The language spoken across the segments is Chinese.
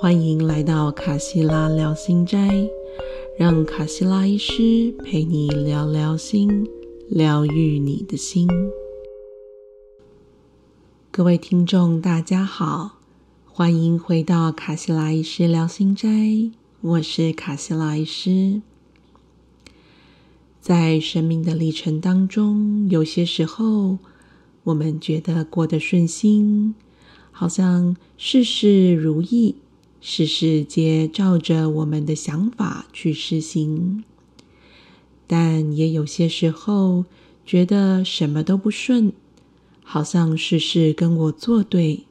欢迎来到卡西拉聊心斋，让卡西拉医师陪你聊聊心，疗愈你的心。各位听众，大家好，欢迎回到卡西拉医师聊心斋，我是卡西拉医师。在生命的历程当中，有些时候我们觉得过得顺心，好像事事如意。事事皆照着我们的想法去实行，但也有些时候觉得什么都不顺，好像事事跟我作对。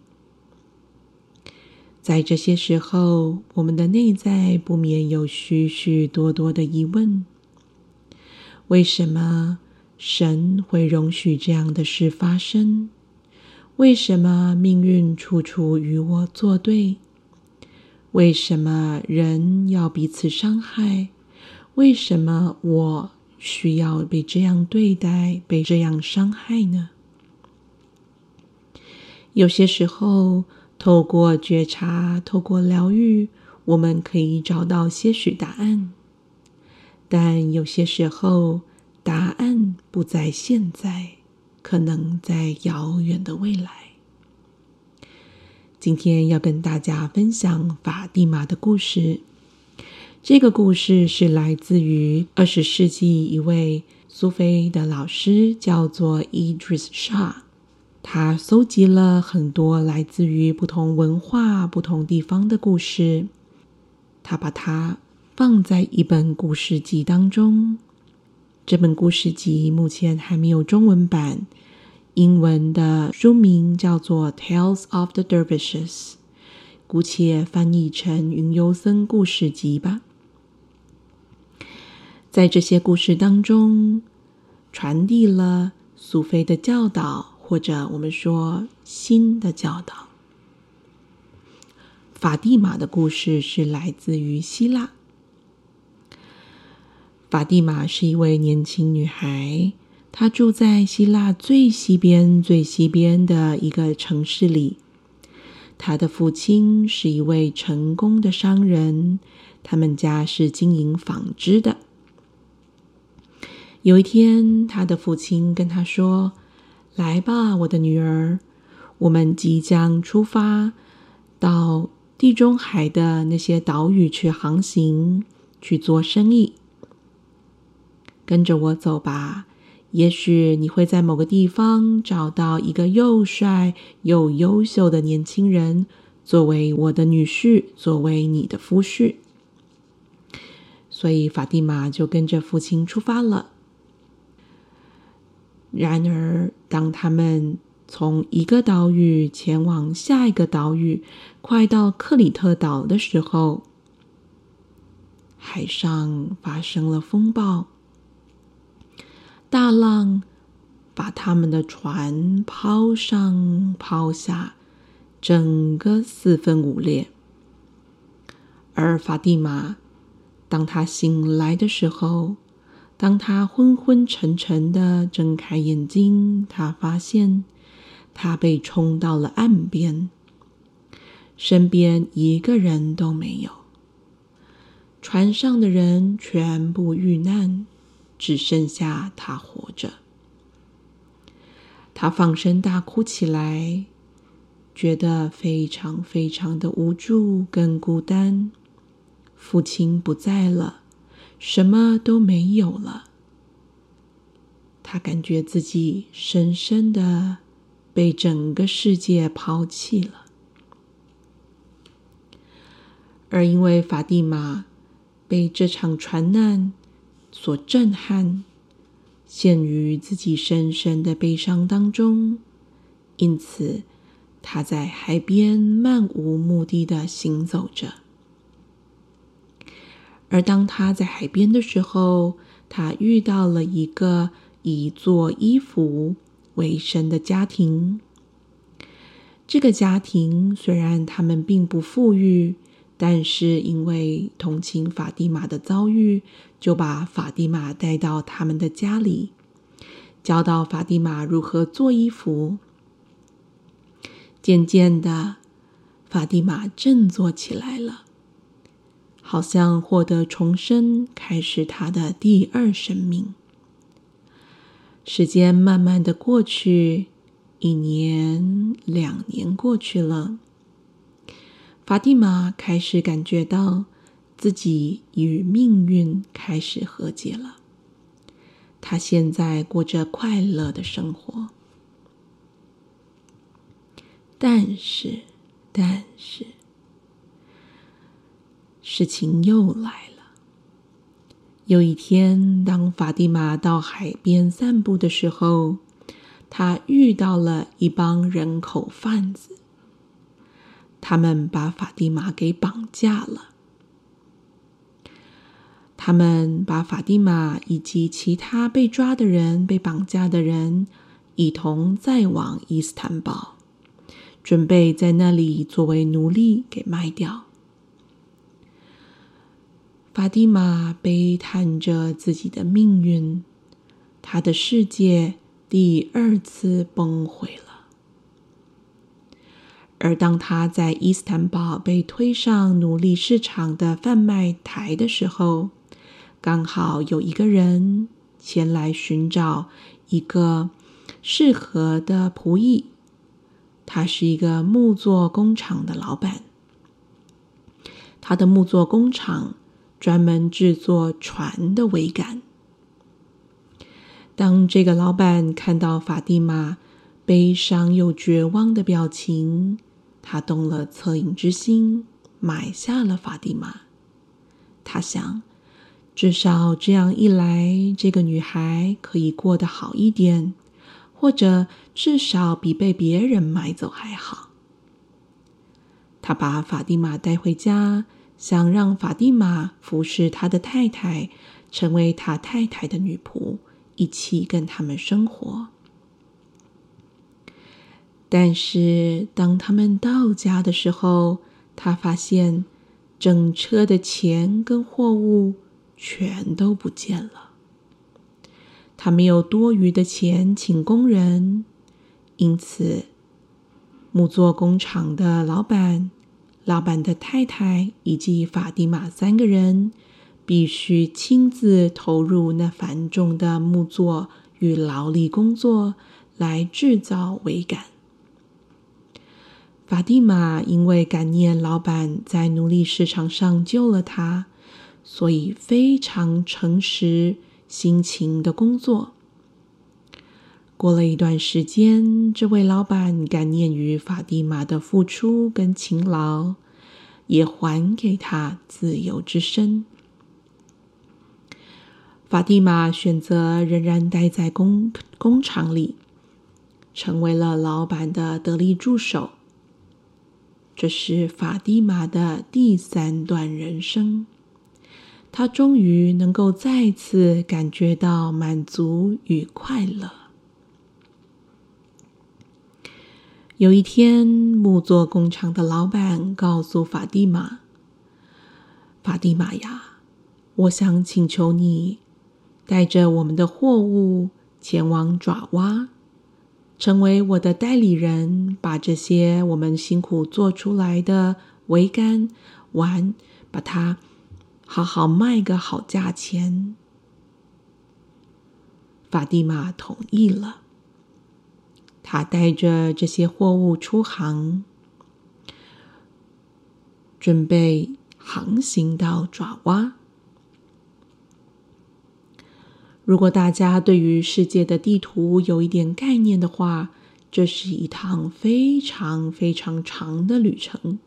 在这些时候，我们的内在不免有许许多多的疑问：为什么神会容许这样的事发生？为什么命运处处与我作对？为什么人要彼此伤害？为什么我需要被这样对待、被这样伤害呢？有些时候，透过觉察、透过疗愈，我们可以找到些许答案；但有些时候，答案不在现在，可能在遥远的未来。今天要跟大家分享法蒂玛的故事。这个故事是来自于二十世纪一位苏菲的老师，叫做 Idris Shah。他搜集了很多来自于不同文化、不同地方的故事，他把它放在一本故事集当中。这本故事集目前还没有中文版。英文的书名叫做《Tales of the Dervishes》，姑且翻译成《云游僧故事集》吧。在这些故事当中，传递了苏菲的教导，或者我们说新的教导。法蒂玛的故事是来自于希腊。法蒂玛是一位年轻女孩。他住在希腊最西边、最西边的一个城市里。他的父亲是一位成功的商人，他们家是经营纺织的。有一天，他的父亲跟他说：“来吧，我的女儿，我们即将出发到地中海的那些岛屿去航行，去做生意。跟着我走吧。”也许你会在某个地方找到一个又帅又优秀的年轻人，作为我的女婿，作为你的夫婿。所以法蒂玛就跟着父亲出发了。然而，当他们从一个岛屿前往下一个岛屿，快到克里特岛的时候，海上发生了风暴。大浪把他们的船抛上抛下，整个四分五裂。而法蒂玛，当他醒来的时候，当他昏昏沉沉的睁开眼睛，他发现他被冲到了岸边，身边一个人都没有，船上的人全部遇难。只剩下他活着，他放声大哭起来，觉得非常非常的无助跟孤单。父亲不在了，什么都没有了，他感觉自己深深的被整个世界抛弃了。而因为法蒂玛被这场船难。所震撼，陷于自己深深的悲伤当中，因此他在海边漫无目的的行走着。而当他在海边的时候，他遇到了一个以做衣服为生的家庭。这个家庭虽然他们并不富裕。但是因为同情法蒂玛的遭遇，就把法蒂玛带到他们的家里，教导法蒂玛如何做衣服。渐渐的，法蒂玛振作起来了，好像获得重生，开始他的第二生命。时间慢慢的过去，一年、两年过去了，法蒂玛开始感觉到自己与命运开始和解了。他现在过着快乐的生活，但是，但是，事情又来了。有一天，当法蒂玛到海边散步的时候，他遇到了一帮人口贩子，他们把法蒂玛给绑架了。他们把法蒂玛以及其他被抓的人、被绑架的人一同载往伊斯坦堡，准备在那里作为奴隶给卖掉。法蒂玛悲叹着自己的命运，他的世界第二次崩毁了。而当他在伊斯坦堡被推上奴隶市场的贩卖台的时候，刚好有一个人前来寻找一个适合的仆役，他是一个木作工厂的老板。他的木作工厂专门制作船的桅杆。当这个老板看到法蒂玛悲伤又绝望的表情，他动了恻隐之心，买下了法蒂玛。他想。至少这样一来，这个女孩可以过得好一点，或者至少比被别人买走还好。他把法蒂玛带回家，想让法蒂玛服侍他的太太，成为他太太的女仆，一起跟他们生活。但是当他们到家的时候，他发现整车的钱跟货物。全都不见了。他没有多余的钱请工人，因此木作工厂的老板、老板的太太以及法蒂玛三个人必须亲自投入那繁重的木作与劳力工作来制造桅杆。法蒂玛因为感念老板在奴隶市场上救了他。所以非常诚实、辛勤的工作。过了一段时间，这位老板感念于法蒂玛的付出跟勤劳，也还给他自由之身。法蒂玛选择仍然待在工工厂里，成为了老板的得力助手。这是法蒂玛的第三段人生。他终于能够再次感觉到满足与快乐。有一天，木作工厂的老板告诉法蒂玛：“法蒂玛呀，我想请求你带着我们的货物前往爪哇，成为我的代理人，把这些我们辛苦做出来的桅杆完，把它。”好好卖个好价钱，法蒂玛同意了。他带着这些货物出航，准备航行到爪哇。如果大家对于世界的地图有一点概念的话，这是一趟非常非常长的旅程。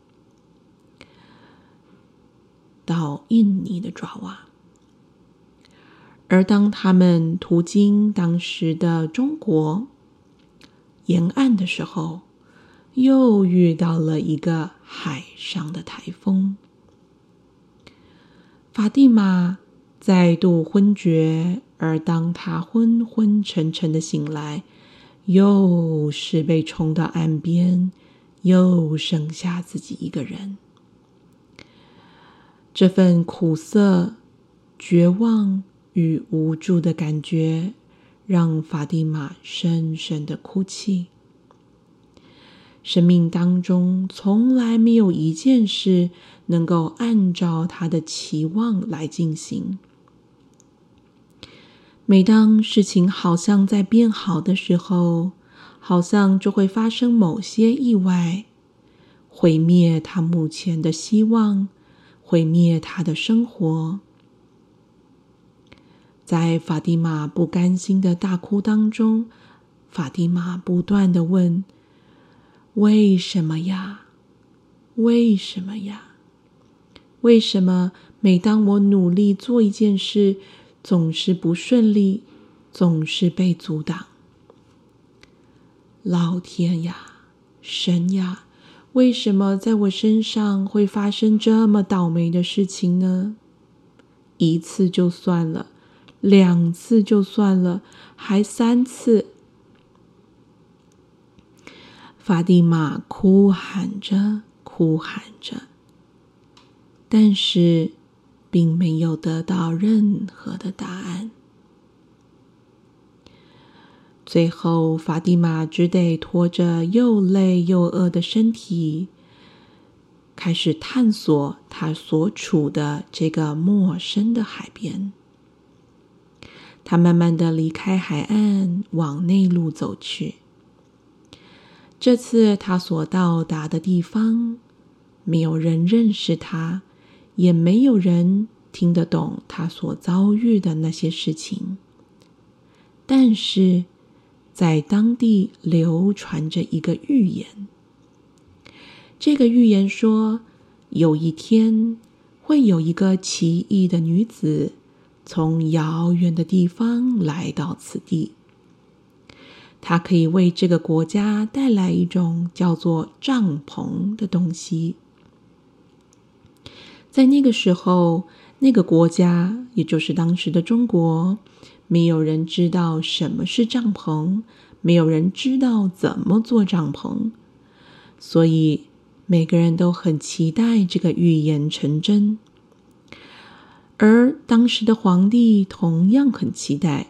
到印尼的爪哇，而当他们途经当时的中国沿岸的时候，又遇到了一个海上的台风。法蒂玛再度昏厥，而当他昏昏沉沉的醒来，又是被冲到岸边，又剩下自己一个人。这份苦涩、绝望与无助的感觉，让法蒂玛深深的哭泣。生命当中从来没有一件事能够按照他的期望来进行。每当事情好像在变好的时候，好像就会发生某些意外，毁灭他目前的希望，毁灭他的生活。在法蒂玛不甘心的大哭当中，法蒂玛不断的问。为什么呀？为什么呀？为什么每当我努力做一件事，总是不顺利，总是被阻挡？老天呀，神呀，为什么在我身上会发生这么倒霉的事情呢？一次就算了，两次就算了，还三次。法蒂玛哭喊着，哭喊着，但是并没有得到任何的答案。最后，法蒂玛只得拖着又累又饿的身体，开始探索他所处的这个陌生的海边。他慢慢的离开海岸，往内陆走去。这次他所到达的地方，没有人认识他，也没有人听得懂他所遭遇的那些事情。但是，在当地流传着一个预言。这个预言说，有一天会有一个奇异的女子，从遥远的地方来到此地。它可以为这个国家带来一种叫做帐篷的东西。在那个时候，那个国家，也就是当时的中国，没有人知道什么是帐篷，没有人知道怎么做帐篷，所以每个人都很期待这个预言成真。而当时的皇帝同样很期待，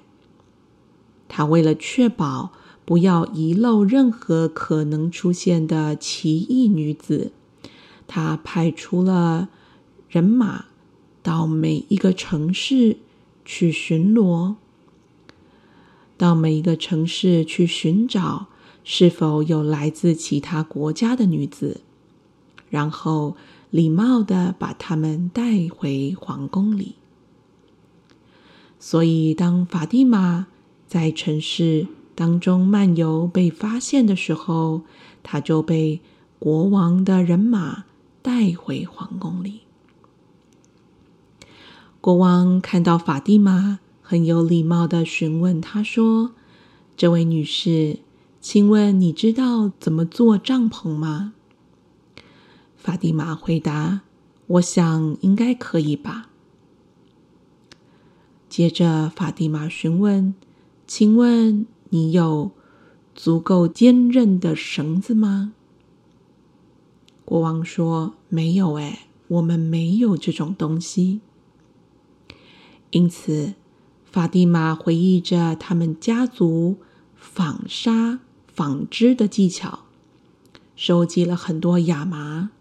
他为了确保。不要遗漏任何可能出现的奇异女子。他派出了人马到每一个城市去巡逻，到每一个城市去寻找是否有来自其他国家的女子，然后礼貌的把她们带回皇宫里。所以，当法蒂玛在城市。当中漫游被发现的时候，她就被国王的人马带回皇宫里。国王看到法蒂玛，很有礼貌的询问他说：“这位女士，请问你知道怎么做帐篷吗？”法蒂玛回答：“我想应该可以吧。”接着，法蒂玛询问：“请问？”你有足够坚韧的绳子吗？国王说：“没有，哎，我们没有这种东西。”因此，法蒂玛回忆着他们家族纺纱、纺织的技巧，收集了很多亚麻，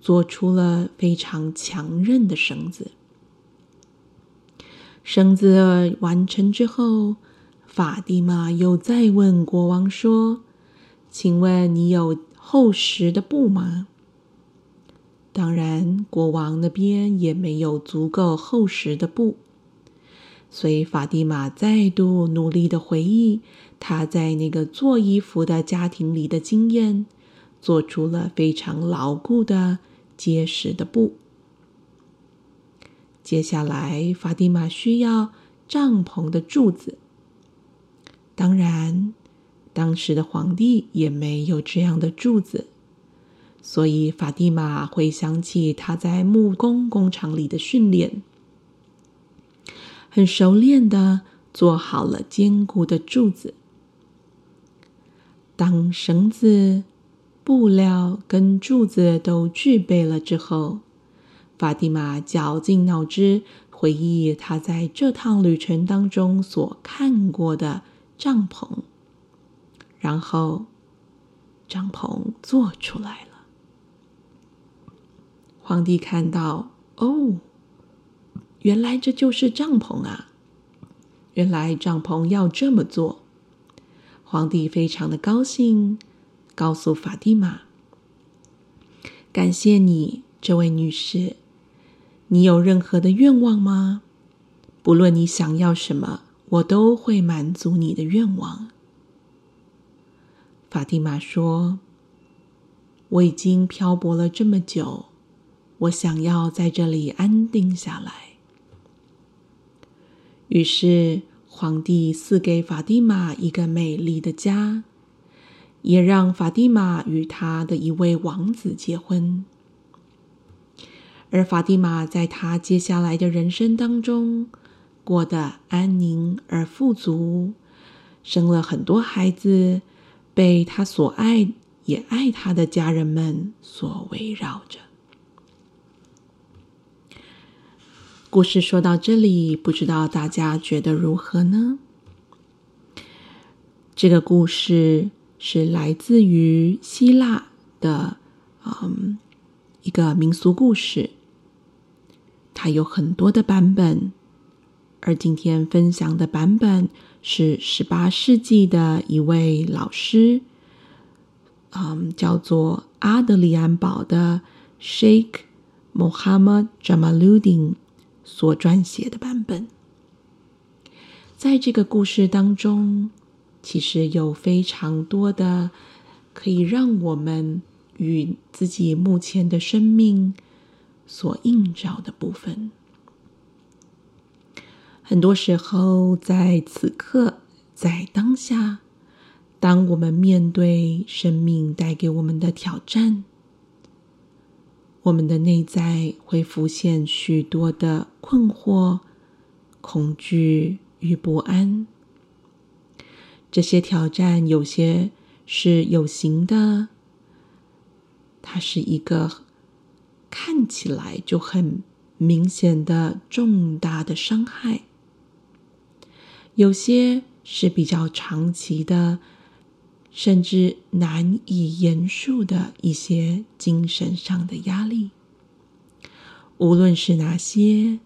做出了非常强韧的绳子。绳子完成之后。法蒂玛又再问国王说：“请问你有厚实的布吗？”当然，国王那边也没有足够厚实的布，所以法蒂玛再度努力的回忆他在那个做衣服的家庭里的经验，做出了非常牢固的、结实的布。接下来，法蒂玛需要帐篷的柱子。当然，当时的皇帝也没有这样的柱子，所以法蒂玛回想起他在木工工厂里的训练，很熟练的做好了坚固的柱子。当绳子、布料跟柱子都具备了之后，法蒂玛绞尽脑汁回忆他在这趟旅程当中所看过的。帐篷，然后帐篷做出来了。皇帝看到，哦，原来这就是帐篷啊！原来帐篷要这么做。皇帝非常的高兴，告诉法蒂玛：“感谢你，这位女士。你有任何的愿望吗？不论你想要什么，我都会满足你的愿望。”法蒂玛说：“我已经漂泊了这么久，我想要在这里安定下来。”于是，皇帝赐给法蒂玛一个美丽的家，也让法蒂玛与他的一位王子结婚。而法蒂玛在他接下来的人生当中，过得安宁而富足，生了很多孩子。被他所爱也爱他的家人们所围绕着。故事说到这里，不知道大家觉得如何呢？这个故事是来自于希腊的，嗯，一个民俗故事。它有很多的版本，而今天分享的版本。是十八世纪的一位老师，嗯，叫做阿德里安堡的 Sheikh Mohammad Jamaluddin 所撰写的版本。在这个故事当中，其实有非常多的可以让我们与自己目前的生命所映照的部分。很多时候，在此刻，在当下，当我们面对生命带给我们的挑战，我们的内在会浮现许多的困惑、恐惧与不安。这些挑战有些是有形的，它是一个看起来就很明显的重大的伤害。有些是比较长期的，甚至难以言述的一些精神上的压力。无论是哪些，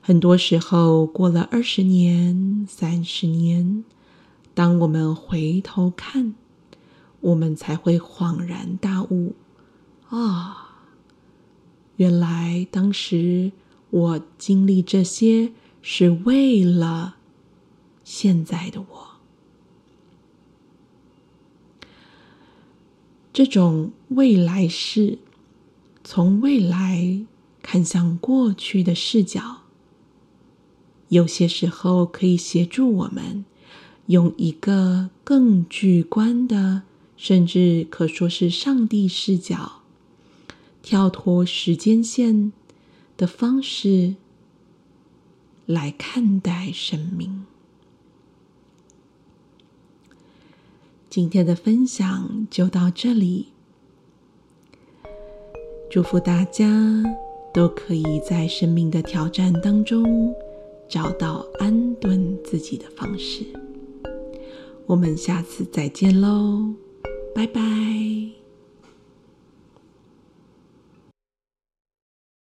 很多时候过了二十年、三十年，当我们回头看，我们才会恍然大悟：啊，原来当时我经历这些是为了。现在的我，这种未来式，从未来看向过去的视角，有些时候可以协助我们用一个更具观的，甚至可说是上帝视角，跳脱时间线的方式来看待生命。今天的分享就到这里，祝福大家都可以在生命的挑战当中找到安顿自己的方式。我们下次再见喽，拜拜。